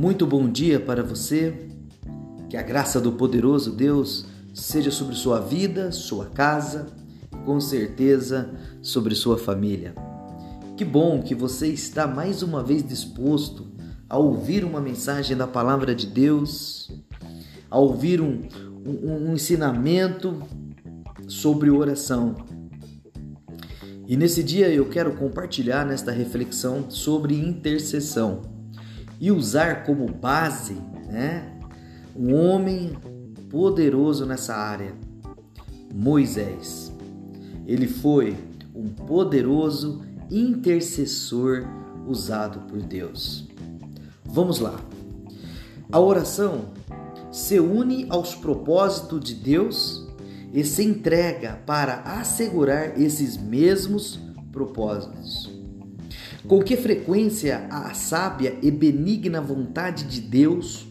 Muito bom dia para você. Que a graça do poderoso Deus seja sobre sua vida, sua casa, com certeza sobre sua família. Que bom que você está mais uma vez disposto a ouvir uma mensagem da palavra de Deus, a ouvir um, um, um ensinamento sobre oração. E nesse dia eu quero compartilhar nesta reflexão sobre intercessão e usar como base, né, um homem poderoso nessa área, Moisés. Ele foi um poderoso intercessor usado por Deus. Vamos lá. A oração se une aos propósitos de Deus e se entrega para assegurar esses mesmos propósitos. Com que frequência a sábia e benigna vontade de Deus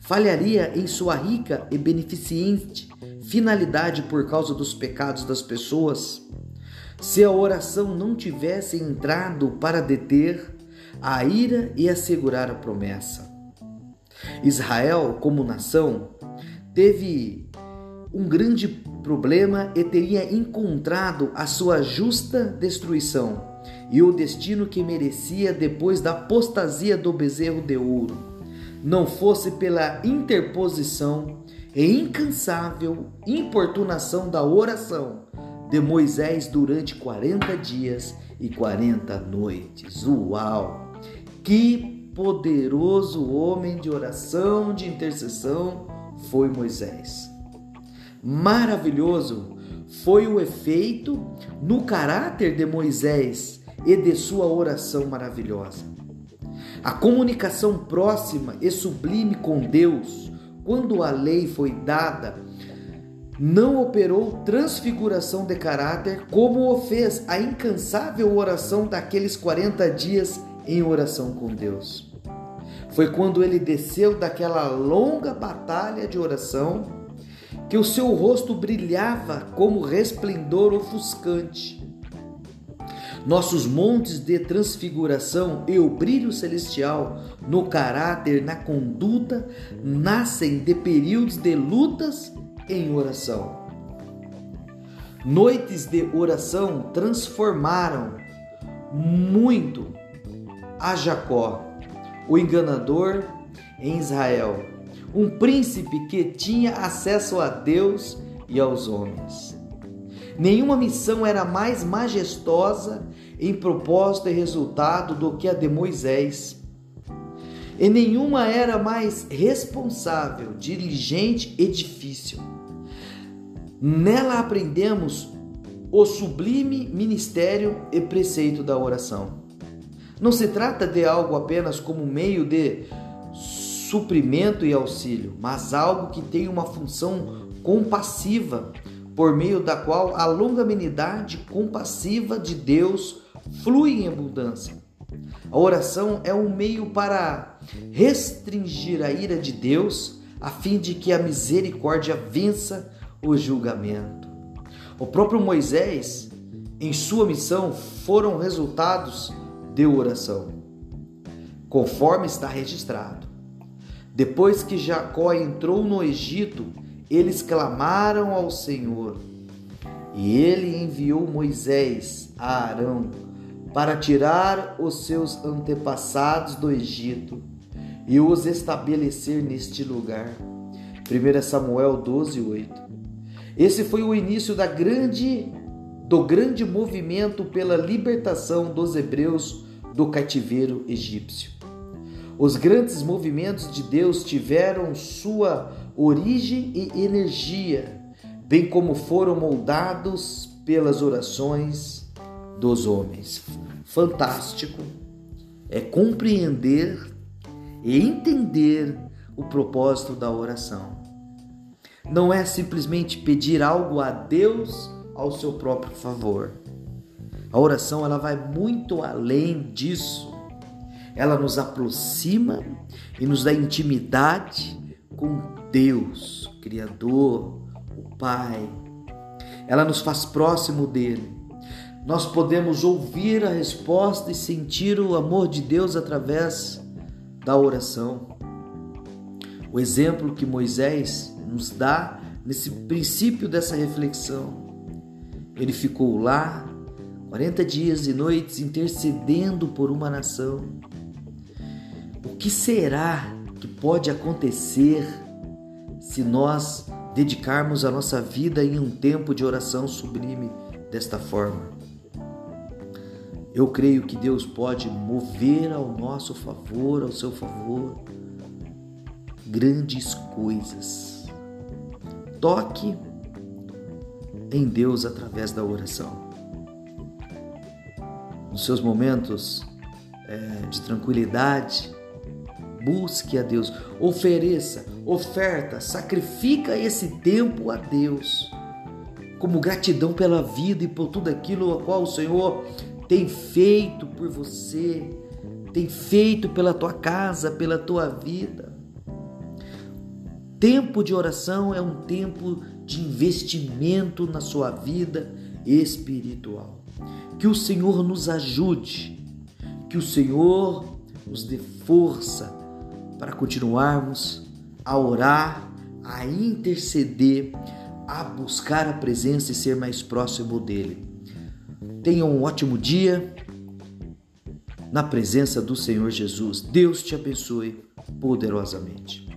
falharia em sua rica e beneficente finalidade por causa dos pecados das pessoas? Se a oração não tivesse entrado para deter a ira e assegurar a promessa. Israel, como nação, teve um grande problema e teria encontrado a sua justa destruição e o destino que merecia depois da apostasia do bezerro de ouro, não fosse pela interposição e incansável importunação da oração de Moisés durante 40 dias e 40 noites. Uau! Que poderoso homem de oração, de intercessão foi Moisés maravilhoso foi o efeito no caráter de Moisés e de sua oração maravilhosa. A comunicação próxima e sublime com Deus, quando a lei foi dada, não operou transfiguração de caráter como o fez a incansável oração daqueles 40 dias em oração com Deus. Foi quando ele desceu daquela longa batalha de oração que o seu rosto brilhava como resplendor ofuscante. Nossos montes de transfiguração e o brilho celestial no caráter, na conduta, nascem de períodos de lutas em oração. Noites de oração transformaram muito a Jacó, o enganador, em Israel um príncipe que tinha acesso a Deus e aos homens. Nenhuma missão era mais majestosa em propósito e resultado do que a de Moisés. E nenhuma era mais responsável, diligente e difícil. Nela aprendemos o sublime ministério e preceito da oração. Não se trata de algo apenas como meio de suprimento e auxílio, mas algo que tem uma função compassiva, por meio da qual a longanimidade compassiva de Deus flui em abundância. A oração é um meio para restringir a ira de Deus, a fim de que a misericórdia vença o julgamento. O próprio Moisés, em sua missão, foram resultados de oração, conforme está registrado. Depois que Jacó entrou no Egito, eles clamaram ao Senhor. E ele enviou Moisés a Arão para tirar os seus antepassados do Egito e os estabelecer neste lugar. 1 Samuel 12, 8. Esse foi o início da grande, do grande movimento pela libertação dos hebreus do cativeiro egípcio. Os grandes movimentos de Deus tiveram sua origem e energia, bem como foram moldados pelas orações dos homens. Fantástico é compreender e entender o propósito da oração. Não é simplesmente pedir algo a Deus ao seu próprio favor. A oração ela vai muito além disso ela nos aproxima e nos dá intimidade com Deus, Criador, o Pai. Ela nos faz próximo dele. Nós podemos ouvir a resposta e sentir o amor de Deus através da oração. O exemplo que Moisés nos dá nesse princípio dessa reflexão. Ele ficou lá 40 dias e noites intercedendo por uma nação. Que será que pode acontecer se nós dedicarmos a nossa vida em um tempo de oração sublime desta forma? Eu creio que Deus pode mover ao nosso favor, ao seu favor, grandes coisas. Toque em Deus através da oração. Nos seus momentos é, de tranquilidade, busque a Deus, ofereça, oferta, sacrifica esse tempo a Deus, como gratidão pela vida e por tudo aquilo a qual o Senhor tem feito por você, tem feito pela tua casa, pela tua vida. Tempo de oração é um tempo de investimento na sua vida espiritual. Que o Senhor nos ajude, que o Senhor nos dê força para continuarmos a orar, a interceder, a buscar a presença e ser mais próximo dele. Tenha um ótimo dia na presença do Senhor Jesus. Deus te abençoe poderosamente.